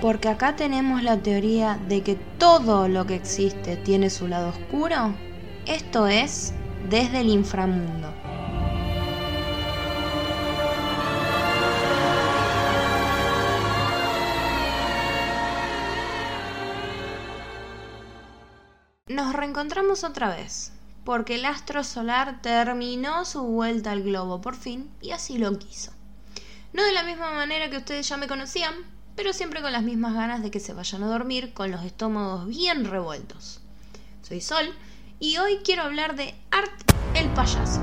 Porque acá tenemos la teoría de que todo lo que existe tiene su lado oscuro. Esto es desde el inframundo. Nos reencontramos otra vez, porque el astro solar terminó su vuelta al globo por fin y así lo quiso. No de la misma manera que ustedes ya me conocían, pero siempre con las mismas ganas de que se vayan a dormir con los estómagos bien revueltos. Soy Sol y hoy quiero hablar de Art el payaso.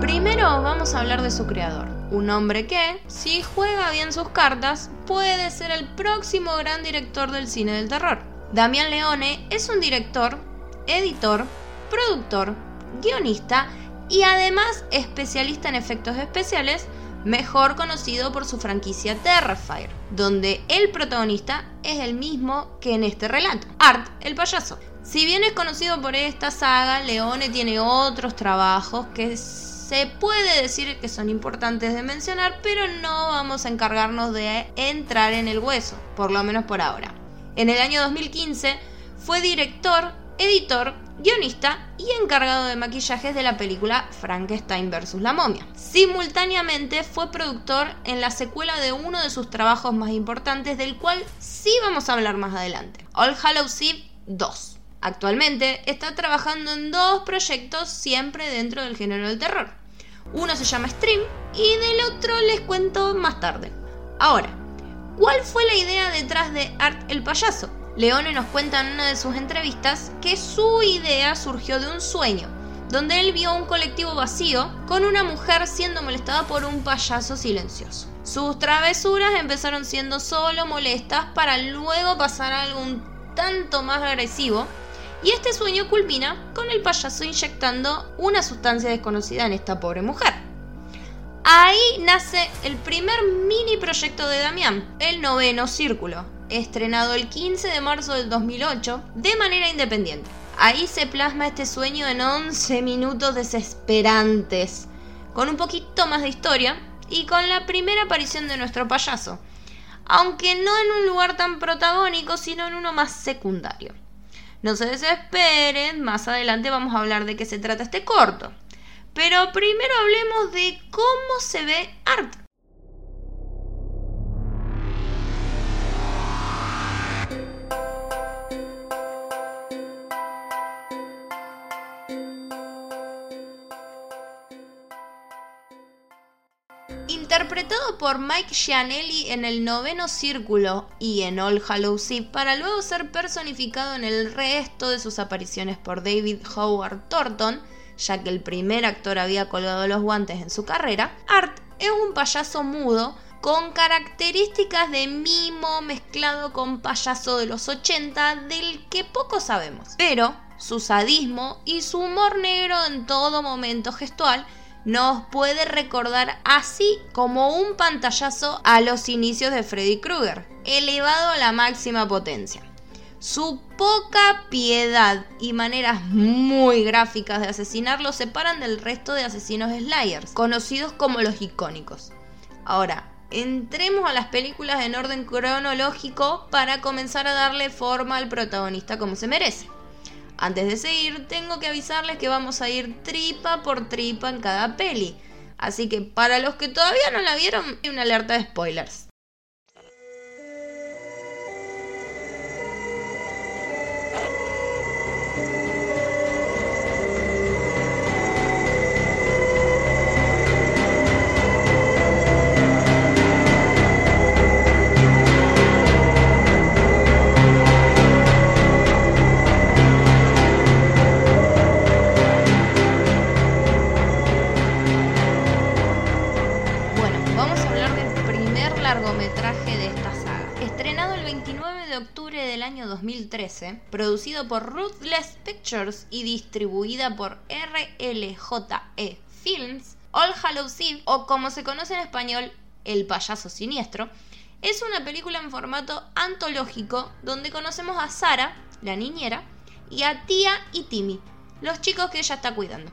Primero vamos a hablar de su creador, un hombre que, si juega bien sus cartas, puede ser el próximo gran director del cine del terror. Damián Leone es un director, editor, productor, guionista y además especialista en efectos especiales, mejor conocido por su franquicia Terrifier, donde el protagonista es el mismo que en este relato, Art el payaso. Si bien es conocido por esta saga, Leone tiene otros trabajos que se puede decir que son importantes de mencionar, pero no vamos a encargarnos de entrar en el hueso, por lo menos por ahora. En el año 2015 fue director, editor guionista y encargado de maquillajes de la película Frankenstein vs. la momia. Simultáneamente fue productor en la secuela de uno de sus trabajos más importantes, del cual sí vamos a hablar más adelante, All Hallows Eve 2. Actualmente está trabajando en dos proyectos siempre dentro del género del terror. Uno se llama Stream y del otro les cuento más tarde. Ahora, ¿cuál fue la idea detrás de Art el payaso? Leone nos cuenta en una de sus entrevistas que su idea surgió de un sueño, donde él vio un colectivo vacío con una mujer siendo molestada por un payaso silencioso. Sus travesuras empezaron siendo solo molestas para luego pasar a algo un tanto más agresivo y este sueño culmina con el payaso inyectando una sustancia desconocida en esta pobre mujer. Ahí nace el primer mini proyecto de Damián, el noveno círculo, estrenado el 15 de marzo del 2008 de manera independiente. Ahí se plasma este sueño en 11 minutos desesperantes, con un poquito más de historia y con la primera aparición de nuestro payaso, aunque no en un lugar tan protagónico, sino en uno más secundario. No se desesperen, más adelante vamos a hablar de qué se trata este corto. Pero primero hablemos de cómo se ve Art. Interpretado por Mike Gianelli en el noveno círculo y en All Hallows Eve, para luego ser personificado en el resto de sus apariciones por David Howard Thornton, ya que el primer actor había colgado los guantes en su carrera, Art es un payaso mudo con características de mimo mezclado con payaso de los 80 del que poco sabemos. Pero su sadismo y su humor negro en todo momento gestual nos puede recordar así como un pantallazo a los inicios de Freddy Krueger, elevado a la máxima potencia. Su poca piedad y maneras muy gráficas de asesinar lo separan del resto de asesinos Slayers, conocidos como los icónicos. Ahora, entremos a las películas en orden cronológico para comenzar a darle forma al protagonista como se merece. Antes de seguir, tengo que avisarles que vamos a ir tripa por tripa en cada peli. Así que para los que todavía no la vieron, hay una alerta de spoilers. Producido por Ruthless Pictures y distribuida por RLJE Films, All Hallows Eve, o como se conoce en español, El payaso siniestro, es una película en formato antológico donde conocemos a Sara, la niñera, y a Tía y Timmy, los chicos que ella está cuidando.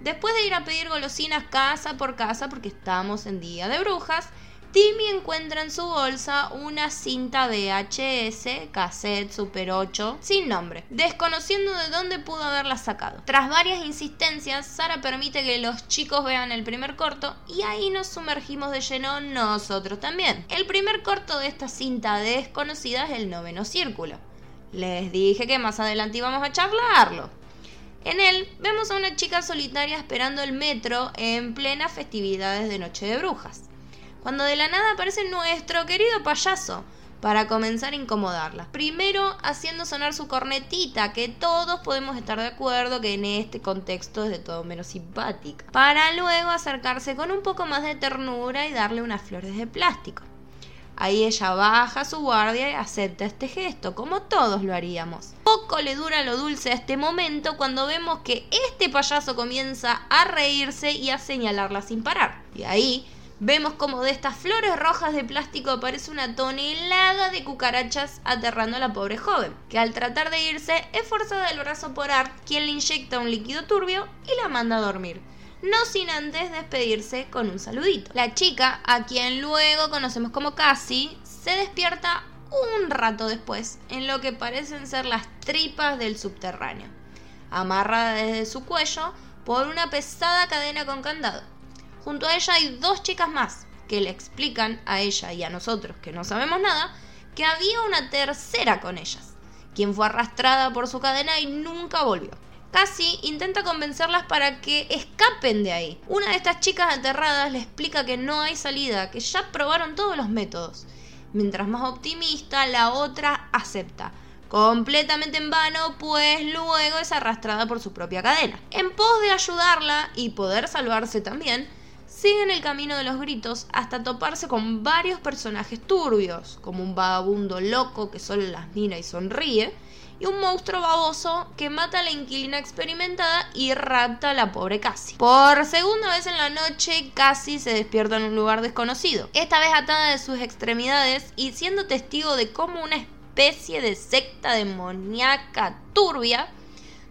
Después de ir a pedir golosinas casa por casa porque estamos en Día de Brujas, Timmy encuentra en su bolsa una cinta VHS, cassette Super 8, sin nombre, desconociendo de dónde pudo haberla sacado. Tras varias insistencias, Sara permite que los chicos vean el primer corto y ahí nos sumergimos de lleno nosotros también. El primer corto de esta cinta desconocida es el noveno círculo. Les dije que más adelante íbamos a charlarlo. En él vemos a una chica solitaria esperando el metro en plenas festividades de Noche de Brujas cuando de la nada aparece nuestro querido payaso para comenzar a incomodarla. Primero haciendo sonar su cornetita, que todos podemos estar de acuerdo que en este contexto es de todo menos simpática, para luego acercarse con un poco más de ternura y darle unas flores de plástico. Ahí ella baja su guardia y acepta este gesto, como todos lo haríamos. Poco le dura lo dulce a este momento cuando vemos que este payaso comienza a reírse y a señalarla sin parar. Y ahí Vemos como de estas flores rojas de plástico aparece una tonelada de cucarachas aterrando a la pobre joven, que al tratar de irse es forzada del brazo por Art, quien le inyecta un líquido turbio y la manda a dormir. No sin antes despedirse con un saludito. La chica, a quien luego conocemos como Cassie, se despierta un rato después en lo que parecen ser las tripas del subterráneo, amarrada desde su cuello por una pesada cadena con candado. Junto a ella hay dos chicas más que le explican a ella y a nosotros, que no sabemos nada, que había una tercera con ellas, quien fue arrastrada por su cadena y nunca volvió. Cassie intenta convencerlas para que escapen de ahí. Una de estas chicas aterradas le explica que no hay salida, que ya probaron todos los métodos. Mientras más optimista, la otra acepta. Completamente en vano, pues luego es arrastrada por su propia cadena. En pos de ayudarla y poder salvarse también, siguen el camino de los gritos hasta toparse con varios personajes turbios, como un vagabundo loco que solo las mira y sonríe, y un monstruo baboso que mata a la inquilina experimentada y rapta a la pobre Cassie. Por segunda vez en la noche, Cassie se despierta en un lugar desconocido, esta vez atada de sus extremidades y siendo testigo de cómo una especie de secta demoníaca turbia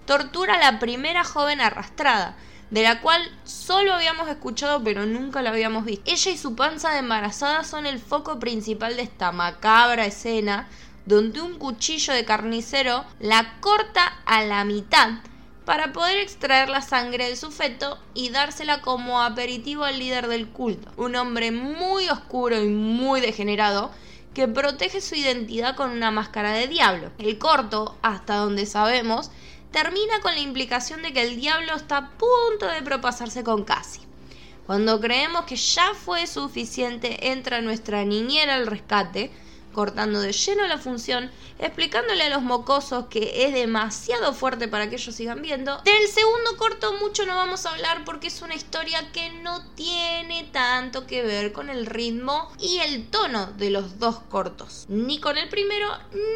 tortura a la primera joven arrastrada, de la cual solo habíamos escuchado pero nunca la habíamos visto. Ella y su panza de embarazada son el foco principal de esta macabra escena donde un cuchillo de carnicero la corta a la mitad para poder extraer la sangre de su feto y dársela como aperitivo al líder del culto, un hombre muy oscuro y muy degenerado que protege su identidad con una máscara de diablo. El corto, hasta donde sabemos, termina con la implicación de que el diablo está a punto de propasarse con Cassie. Cuando creemos que ya fue suficiente, entra nuestra niñera al rescate, cortando de lleno la función, explicándole a los mocosos que es demasiado fuerte para que ellos sigan viendo. Del segundo corto mucho no vamos a hablar porque es una historia que no tiene tanto que ver con el ritmo y el tono de los dos cortos, ni con el primero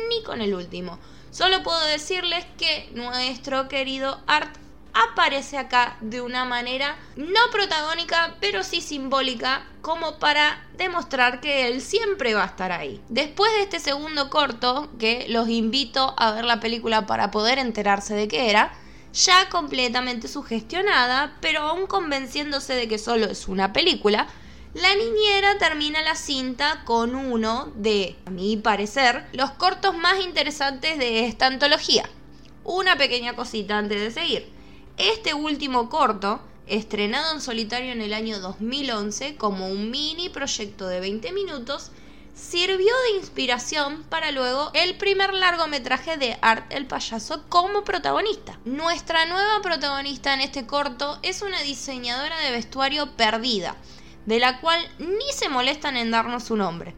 ni con el último. Solo puedo decirles que nuestro querido Art aparece acá de una manera no protagónica, pero sí simbólica, como para demostrar que él siempre va a estar ahí. Después de este segundo corto, que los invito a ver la película para poder enterarse de qué era, ya completamente sugestionada, pero aún convenciéndose de que solo es una película, la niñera termina la cinta con uno de, a mi parecer, los cortos más interesantes de esta antología. Una pequeña cosita antes de seguir. Este último corto, estrenado en solitario en el año 2011 como un mini proyecto de 20 minutos, sirvió de inspiración para luego el primer largometraje de Art el payaso como protagonista. Nuestra nueva protagonista en este corto es una diseñadora de vestuario perdida de la cual ni se molestan en darnos su nombre,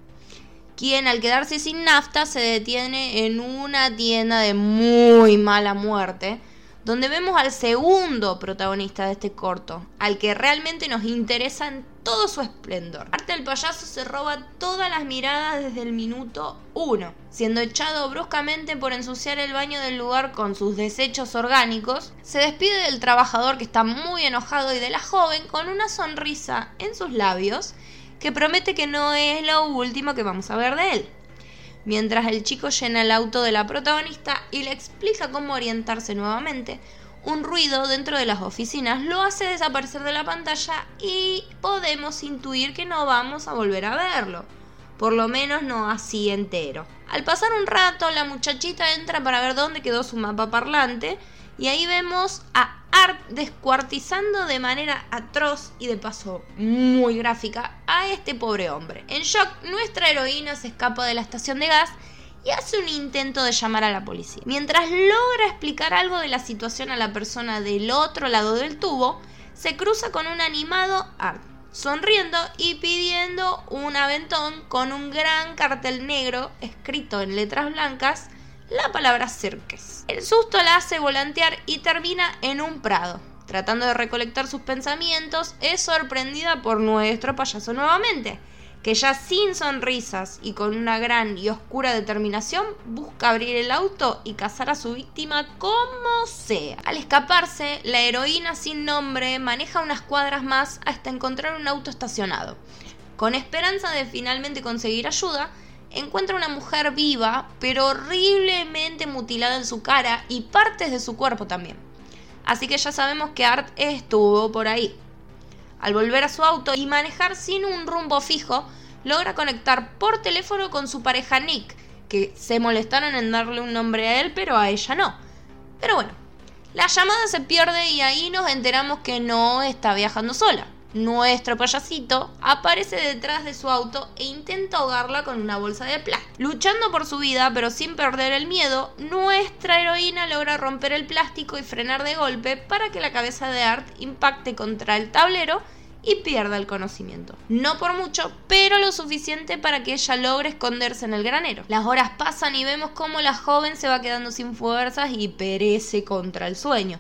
quien al quedarse sin nafta se detiene en una tienda de muy mala muerte, donde vemos al segundo protagonista de este corto, al que realmente nos interesa en todo su esplendor. Arte del payaso se roba todas las miradas desde el minuto uno, siendo echado bruscamente por ensuciar el baño del lugar con sus desechos orgánicos, se despide del trabajador que está muy enojado y de la joven con una sonrisa en sus labios que promete que no es lo último que vamos a ver de él. Mientras el chico llena el auto de la protagonista y le explica cómo orientarse nuevamente, un ruido dentro de las oficinas lo hace desaparecer de la pantalla y podemos intuir que no vamos a volver a verlo. Por lo menos no así entero. Al pasar un rato, la muchachita entra para ver dónde quedó su mapa parlante y ahí vemos a Art descuartizando de manera atroz y de paso muy gráfica a este pobre hombre. En shock, nuestra heroína se escapa de la estación de gas y hace un intento de llamar a la policía. Mientras logra explicar algo de la situación a la persona del otro lado del tubo, se cruza con un animado Art, sonriendo y pidiendo un aventón con un gran cartel negro escrito en letras blancas la palabra cerques. El susto la hace volantear y termina en un prado. Tratando de recolectar sus pensamientos, es sorprendida por nuestro payaso nuevamente, que ya sin sonrisas y con una gran y oscura determinación busca abrir el auto y cazar a su víctima como sea. Al escaparse, la heroína sin nombre maneja unas cuadras más hasta encontrar un auto estacionado. Con esperanza de finalmente conseguir ayuda, encuentra una mujer viva, pero horriblemente mutilada en su cara y partes de su cuerpo también. Así que ya sabemos que Art estuvo por ahí. Al volver a su auto y manejar sin un rumbo fijo, logra conectar por teléfono con su pareja Nick, que se molestaron en darle un nombre a él, pero a ella no. Pero bueno, la llamada se pierde y ahí nos enteramos que no está viajando sola nuestro payasito aparece detrás de su auto e intenta ahogarla con una bolsa de plástico. Luchando por su vida, pero sin perder el miedo, nuestra heroína logra romper el plástico y frenar de golpe para que la cabeza de Art impacte contra el tablero y pierda el conocimiento. No por mucho, pero lo suficiente para que ella logre esconderse en el granero. Las horas pasan y vemos cómo la joven se va quedando sin fuerzas y perece contra el sueño.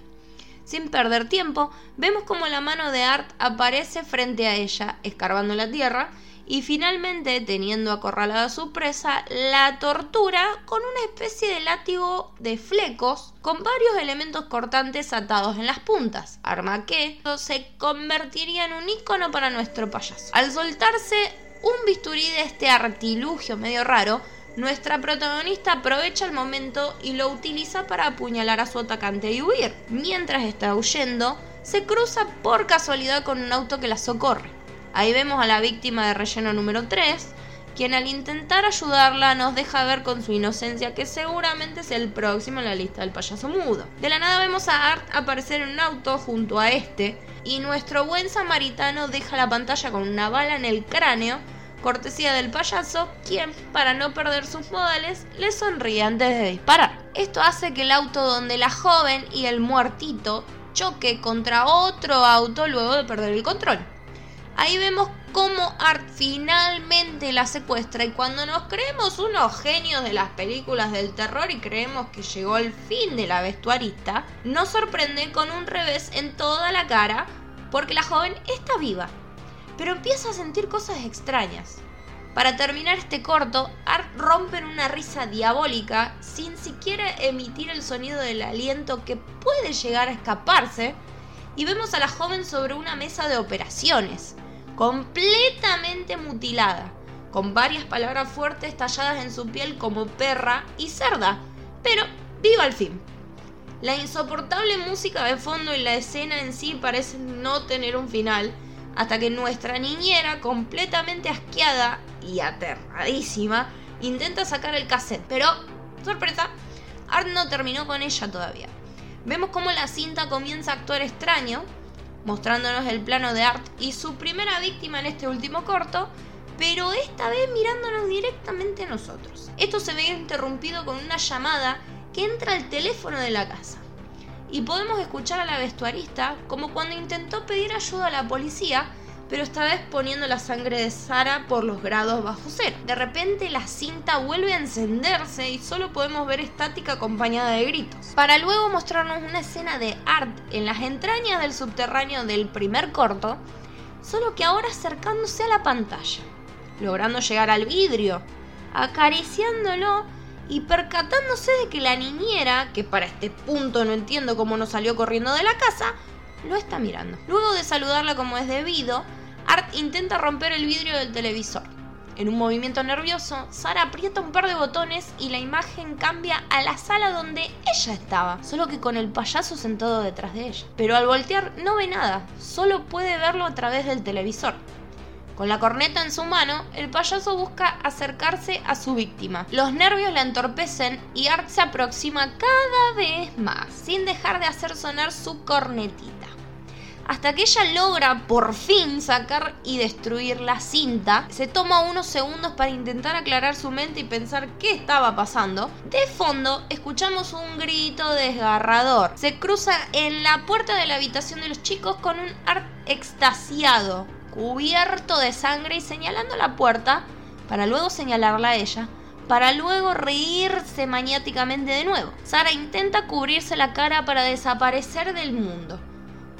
Sin perder tiempo, vemos como la mano de Art aparece frente a ella, escarbando la tierra, y finalmente, teniendo acorralada a su presa, la tortura con una especie de látigo de flecos con varios elementos cortantes atados en las puntas, arma que se convertiría en un icono para nuestro payaso. Al soltarse un bisturí de este artilugio medio raro, nuestra protagonista aprovecha el momento y lo utiliza para apuñalar a su atacante y huir. Mientras está huyendo, se cruza por casualidad con un auto que la socorre. Ahí vemos a la víctima de relleno número 3, quien al intentar ayudarla nos deja ver con su inocencia que seguramente es el próximo en la lista del payaso mudo. De la nada vemos a Art aparecer en un auto junto a este y nuestro buen samaritano deja la pantalla con una bala en el cráneo cortesía del payaso, quien, para no perder sus modales, le sonríe antes de disparar. Esto hace que el auto donde la joven y el muertito choque contra otro auto luego de perder el control. Ahí vemos cómo Art finalmente la secuestra y cuando nos creemos unos genios de las películas del terror y creemos que llegó el fin de la vestuarista, nos sorprende con un revés en toda la cara porque la joven está viva pero empieza a sentir cosas extrañas. Para terminar este corto, Art rompe en una risa diabólica sin siquiera emitir el sonido del aliento que puede llegar a escaparse y vemos a la joven sobre una mesa de operaciones, completamente mutilada, con varias palabras fuertes talladas en su piel como perra y cerda, pero viva al fin. La insoportable música de fondo y la escena en sí parecen no tener un final, hasta que nuestra niñera, completamente asqueada y aterradísima, intenta sacar el cassette. Pero, sorpresa, Art no terminó con ella todavía. Vemos cómo la cinta comienza a actuar extraño, mostrándonos el plano de Art y su primera víctima en este último corto, pero esta vez mirándonos directamente a nosotros. Esto se ve interrumpido con una llamada que entra al teléfono de la casa y podemos escuchar a la vestuarista como cuando intentó pedir ayuda a la policía, pero esta vez poniendo la sangre de Sara por los grados bajo cero. De repente la cinta vuelve a encenderse y solo podemos ver estática acompañada de gritos, para luego mostrarnos una escena de Art en las entrañas del subterráneo del primer corto, solo que ahora acercándose a la pantalla, logrando llegar al vidrio, acariciándolo y percatándose de que la niñera, que para este punto no entiendo cómo no salió corriendo de la casa, lo está mirando. Luego de saludarla como es debido, Art intenta romper el vidrio del televisor. En un movimiento nervioso, Sara aprieta un par de botones y la imagen cambia a la sala donde ella estaba, solo que con el payaso sentado detrás de ella. Pero al voltear no ve nada, solo puede verlo a través del televisor. Con la corneta en su mano, el payaso busca acercarse a su víctima. Los nervios la entorpecen y Art se aproxima cada vez más, sin dejar de hacer sonar su cornetita. Hasta que ella logra por fin sacar y destruir la cinta, se toma unos segundos para intentar aclarar su mente y pensar qué estaba pasando. De fondo, escuchamos un grito desgarrador. Se cruza en la puerta de la habitación de los chicos con un Art extasiado cubierto de sangre y señalando la puerta para luego señalarla a ella, para luego reírse maniáticamente de nuevo. Sara intenta cubrirse la cara para desaparecer del mundo,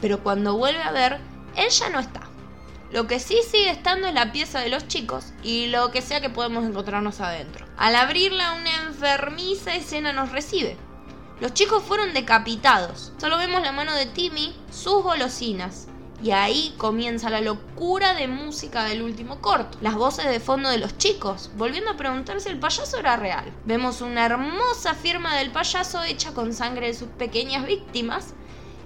pero cuando vuelve a ver, él ya no está. Lo que sí sigue estando es la pieza de los chicos y lo que sea que podemos encontrarnos adentro. Al abrirla, una enfermiza escena nos recibe. Los chicos fueron decapitados. Solo vemos la mano de Timmy, sus golosinas, y ahí comienza la locura de música del último corto. Las voces de fondo de los chicos, volviendo a preguntar si el payaso era real. Vemos una hermosa firma del payaso hecha con sangre de sus pequeñas víctimas.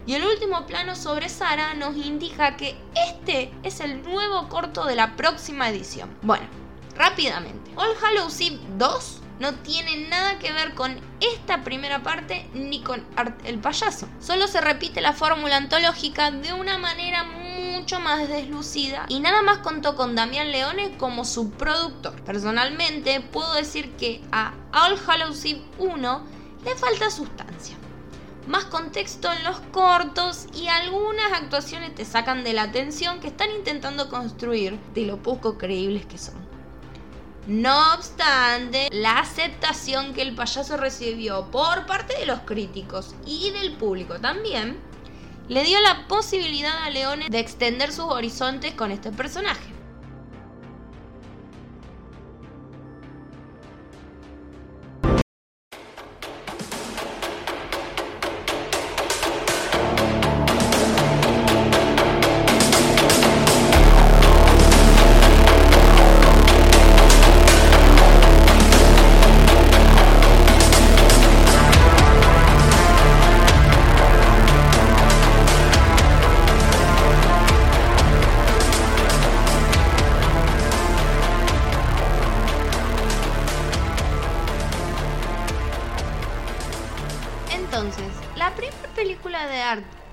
Y el último plano sobre Sara nos indica que este es el nuevo corto de la próxima edición. Bueno, rápidamente. All Hallows Eve 2 no tiene nada que ver con esta primera parte ni con Art el payaso. Solo se repite la fórmula antológica de una manera mucho más deslucida y nada más contó con Damián Leone como su productor. Personalmente puedo decir que a All Hallows Eve 1 le falta sustancia. Más contexto en los cortos y algunas actuaciones te sacan de la atención que están intentando construir de lo poco creíbles que son. No obstante, la aceptación que el payaso recibió por parte de los críticos y del público también, le dio la posibilidad a Leone de extender sus horizontes con este personaje.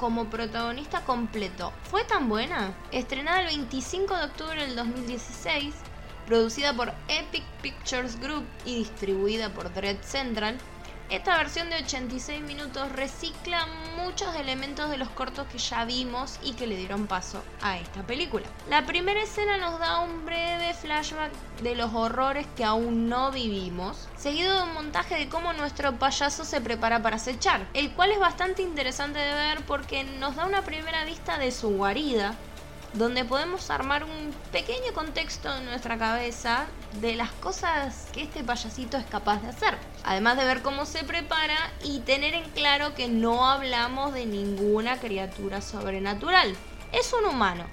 Como protagonista completo fue tan buena. Estrenada el 25 de octubre del 2016, producida por Epic Pictures Group y distribuida por Dread Central, esta versión de 86 minutos recicla muchos elementos de los cortos que ya vimos y que le dieron paso a esta película. La primera escena nos da un breve flashback de los horrores que aún no vivimos, seguido de un montaje de cómo nuestro payaso se prepara para acechar, el cual es bastante interesante de ver porque nos da una primera vista de su guarida, donde podemos armar un pequeño contexto en nuestra cabeza de las cosas que este payasito es capaz de hacer. Además de ver cómo se prepara y tener en claro que no hablamos de ninguna criatura sobrenatural. Es un humano,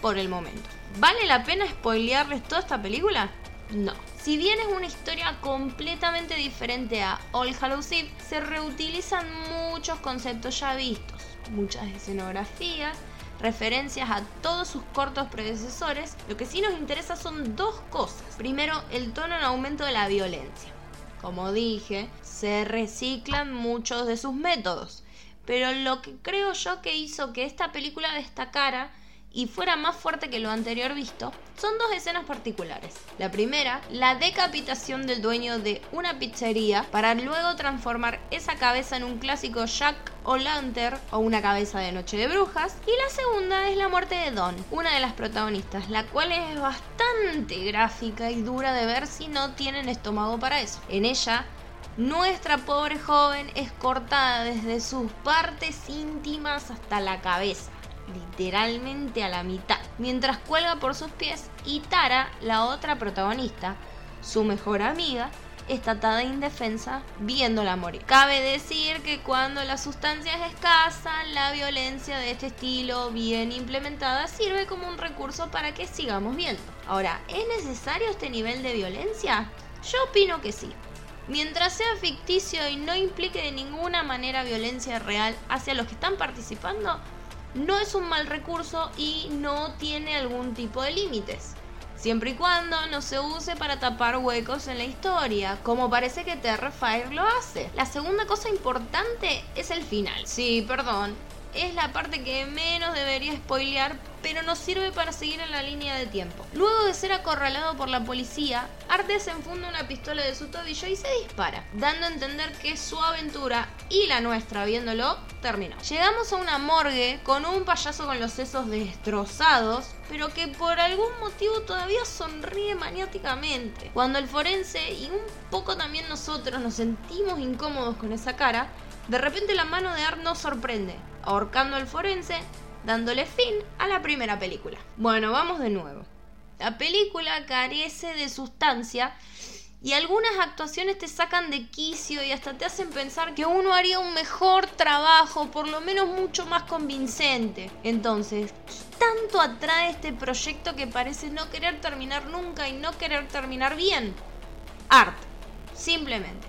por el momento. ¿Vale la pena spoilearles toda esta película? No. Si bien es una historia completamente diferente a All Hallows Eve, se reutilizan muchos conceptos ya vistos, muchas escenografías, referencias a todos sus cortos predecesores, lo que sí nos interesa son dos cosas. Primero, el tono en aumento de la violencia. Como dije, se reciclan muchos de sus métodos, pero lo que creo yo que hizo que esta película destacara y fuera más fuerte que lo anterior visto, son dos escenas particulares. La primera, la decapitación del dueño de una pizzería para luego transformar esa cabeza en un clásico Jack o Lantern o una cabeza de Noche de Brujas. Y la segunda es la muerte de Don, una de las protagonistas, la cual es bastante gráfica y dura de ver si no tienen estómago para eso. En ella nuestra pobre joven es cortada desde sus partes íntimas hasta la cabeza literalmente a la mitad, mientras cuelga por sus pies y Tara, la otra protagonista, su mejor amiga, está atada indefensa viéndola morir. Cabe decir que cuando la sustancia es escasa, la violencia de este estilo bien implementada sirve como un recurso para que sigamos viendo. Ahora, ¿es necesario este nivel de violencia? Yo opino que sí. Mientras sea ficticio y no implique de ninguna manera violencia real hacia los que están participando, no es un mal recurso y no tiene algún tipo de límites. Siempre y cuando no se use para tapar huecos en la historia, como parece que Terrifier lo hace. La segunda cosa importante es el final. Sí, perdón, es la parte que menos debería spoilear, pero nos sirve para seguir en la línea de tiempo. Luego de ser acorralado por la policía, Arte se enfunda una pistola de su tobillo y se dispara, dando a entender que su aventura y la nuestra viéndolo terminó. Llegamos a una morgue con un payaso con los sesos destrozados, pero que por algún motivo todavía sonríe maniáticamente. Cuando el forense y un poco también nosotros nos sentimos incómodos con esa cara, de repente la mano de Art nos sorprende, ahorcando al forense, dándole fin a la primera película. Bueno, vamos de nuevo. La película carece de sustancia y algunas actuaciones te sacan de quicio y hasta te hacen pensar que uno haría un mejor trabajo, por lo menos mucho más convincente. Entonces, tanto atrae este proyecto que parece no querer terminar nunca y no querer terminar bien? Art, simplemente.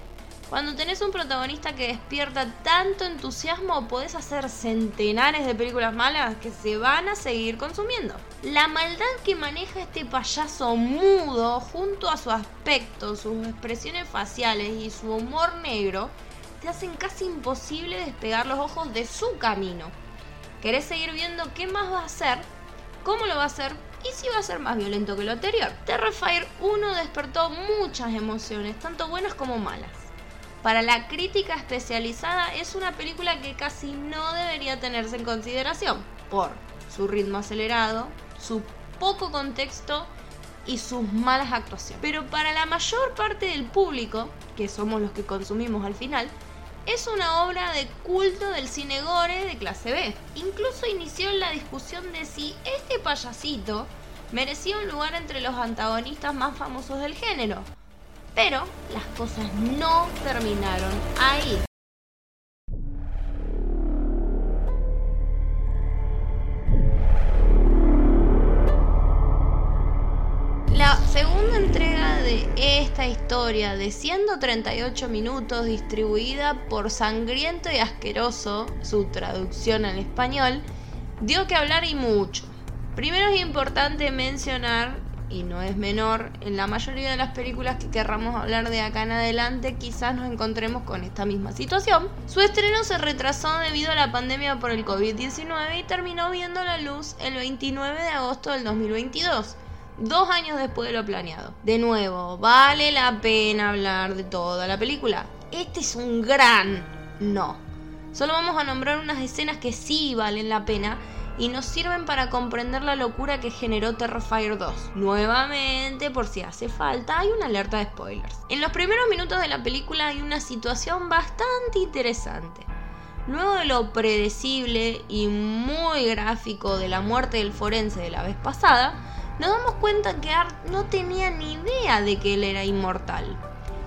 Cuando tenés un protagonista que despierta tanto entusiasmo, podés hacer centenares de películas malas que se van a seguir consumiendo. La maldad que maneja este payaso mudo, junto a su aspecto, sus expresiones faciales y su humor negro, te hacen casi imposible despegar los ojos de su camino. Querés seguir viendo qué más va a hacer, cómo lo va a hacer y si va a ser más violento que lo anterior. Terrifier 1 despertó muchas emociones, tanto buenas como malas. Para la crítica especializada es una película que casi no debería tenerse en consideración por su ritmo acelerado, su poco contexto y sus malas actuaciones. Pero para la mayor parte del público, que somos los que consumimos al final, es una obra de culto del cine gore de clase B. Incluso inició la discusión de si este payasito merecía un lugar entre los antagonistas más famosos del género, pero las cosas no terminaron ahí. La segunda entrega de esta historia de 138 minutos distribuida por Sangriento y Asqueroso, su traducción al español, dio que hablar y mucho. Primero es importante mencionar y no es menor, en la mayoría de las películas que querramos hablar de acá en adelante quizás nos encontremos con esta misma situación. Su estreno se retrasó debido a la pandemia por el COVID-19 y terminó viendo la luz el 29 de agosto del 2022 dos años después de lo planeado. De nuevo, vale la pena hablar de toda la película. Este es un gran no. Solo vamos a nombrar unas escenas que sí valen la pena y nos sirven para comprender la locura que generó Terrifier 2. Nuevamente, por si hace falta, hay una alerta de spoilers. En los primeros minutos de la película hay una situación bastante interesante. Luego de lo predecible y muy gráfico de la muerte del forense de la vez pasada, nos damos cuenta que Art no tenía ni idea de que él era inmortal.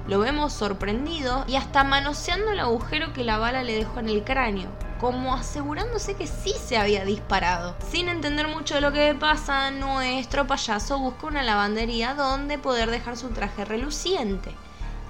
Lo vemos sorprendido y hasta manoseando el agujero que la bala le dejó en el cráneo, como asegurándose que sí se había disparado. Sin entender mucho de lo que pasa, nuestro payaso busca una lavandería donde poder dejar su traje reluciente.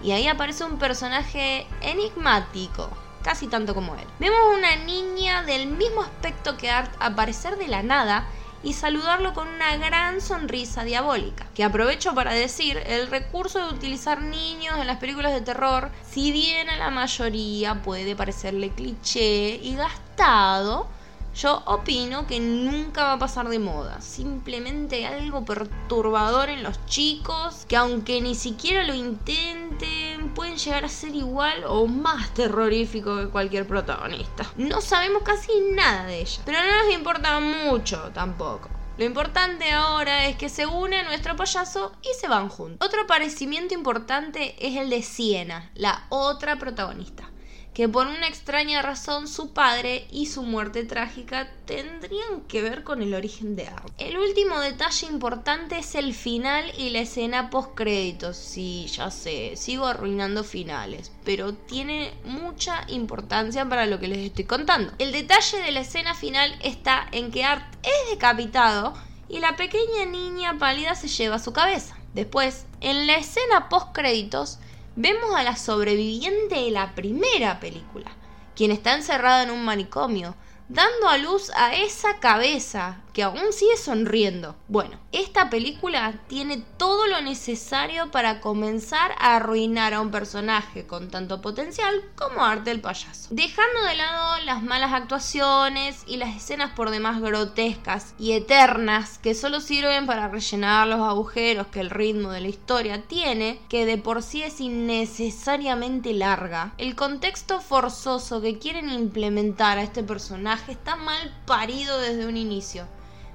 Y ahí aparece un personaje enigmático, casi tanto como él. Vemos una niña del mismo aspecto que Art aparecer de la nada y saludarlo con una gran sonrisa diabólica. Que aprovecho para decir, el recurso de utilizar niños en las películas de terror, si bien a la mayoría puede parecerle cliché y gastado, yo opino que nunca va a pasar de moda. Simplemente algo perturbador en los chicos que aunque ni siquiera lo intenten, pueden llegar a ser igual o más terrorífico que cualquier protagonista. No sabemos casi nada de ella, pero no nos importa mucho tampoco. Lo importante ahora es que se une a nuestro payaso y se van juntos. Otro aparecimiento importante es el de Siena, la otra protagonista que por una extraña razón su padre y su muerte trágica tendrían que ver con el origen de Art. El último detalle importante es el final y la escena post créditos. Sí, ya sé, sigo arruinando finales, pero tiene mucha importancia para lo que les estoy contando. El detalle de la escena final está en que Art es decapitado y la pequeña niña pálida se lleva su cabeza. Después, en la escena post créditos, vemos a la sobreviviente de la primera película, quien está encerrada en un manicomio, dando a luz a esa cabeza que aún sigue sonriendo. Bueno, esta película tiene todo lo necesario para comenzar a arruinar a un personaje con tanto potencial como arte el payaso. Dejando de lado las malas actuaciones y las escenas por demás grotescas y eternas que solo sirven para rellenar los agujeros que el ritmo de la historia tiene, que de por sí es innecesariamente larga, el contexto forzoso que quieren implementar a este personaje está mal parido desde un inicio.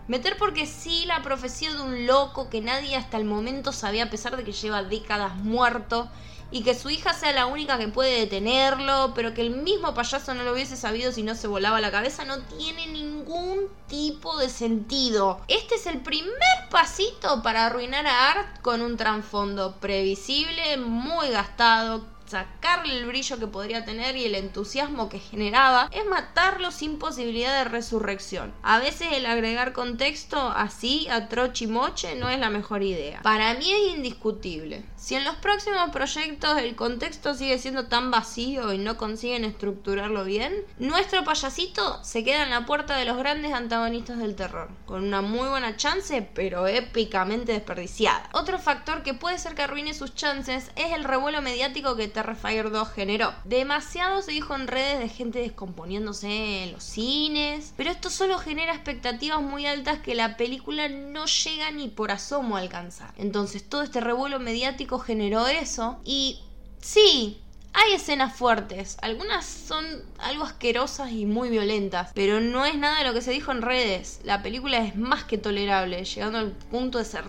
Meter porque sí la profecía de un loco que nadie hasta el momento sabía a pesar de que lleva décadas muerto y que su hija sea la única que puede detenerlo, pero que el mismo payaso no lo hubiese sabido si no se volaba la cabeza, no tiene ningún tipo de sentido. Este es el primer pasito para arruinar a Art con un trasfondo previsible, muy gastado, sacarle el brillo que podría tener y el entusiasmo que generaba, es matarlo sin posibilidad de resurrección. A veces el agregar contexto así a trochimoche no es la mejor idea. Para mí es indiscutible. Si en los próximos proyectos el contexto sigue siendo tan vacío y no consiguen estructurarlo bien, nuestro payasito se queda en la puerta de los grandes antagonistas del terror, con una muy buena chance, pero épicamente desperdiciada. Otro factor que puede ser que arruine sus chances es el revuelo mediático que Terrifier 2 generó. Demasiado se dijo en redes de gente descomponiéndose en los cines, pero esto solo genera expectativas muy altas que la película no llega ni por asomo a alcanzar. Entonces todo este revuelo mediático generó eso y sí, hay escenas fuertes, algunas son algo asquerosas y muy violentas, pero no es nada de lo que se dijo en redes. La película es más que tolerable, llegando al punto de ser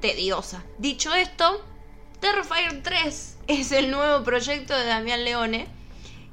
tediosa. Dicho esto, Terrifier 3 es el nuevo proyecto de Damián Leone,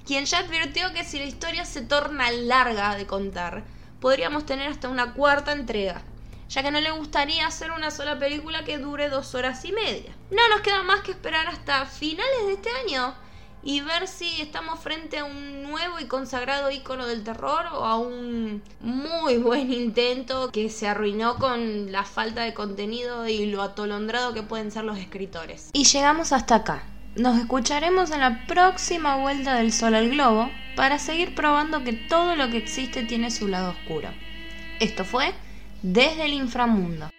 quien ya advirtió que si la historia se torna larga de contar, podríamos tener hasta una cuarta entrega, ya que no le gustaría hacer una sola película que dure dos horas y media. No nos queda más que esperar hasta finales de este año y ver si estamos frente a un nuevo y consagrado icono del terror o a un muy buen intento que se arruinó con la falta de contenido y lo atolondrado que pueden ser los escritores. Y llegamos hasta acá. Nos escucharemos en la próxima vuelta del Sol al Globo para seguir probando que todo lo que existe tiene su lado oscuro. Esto fue Desde el Inframundo.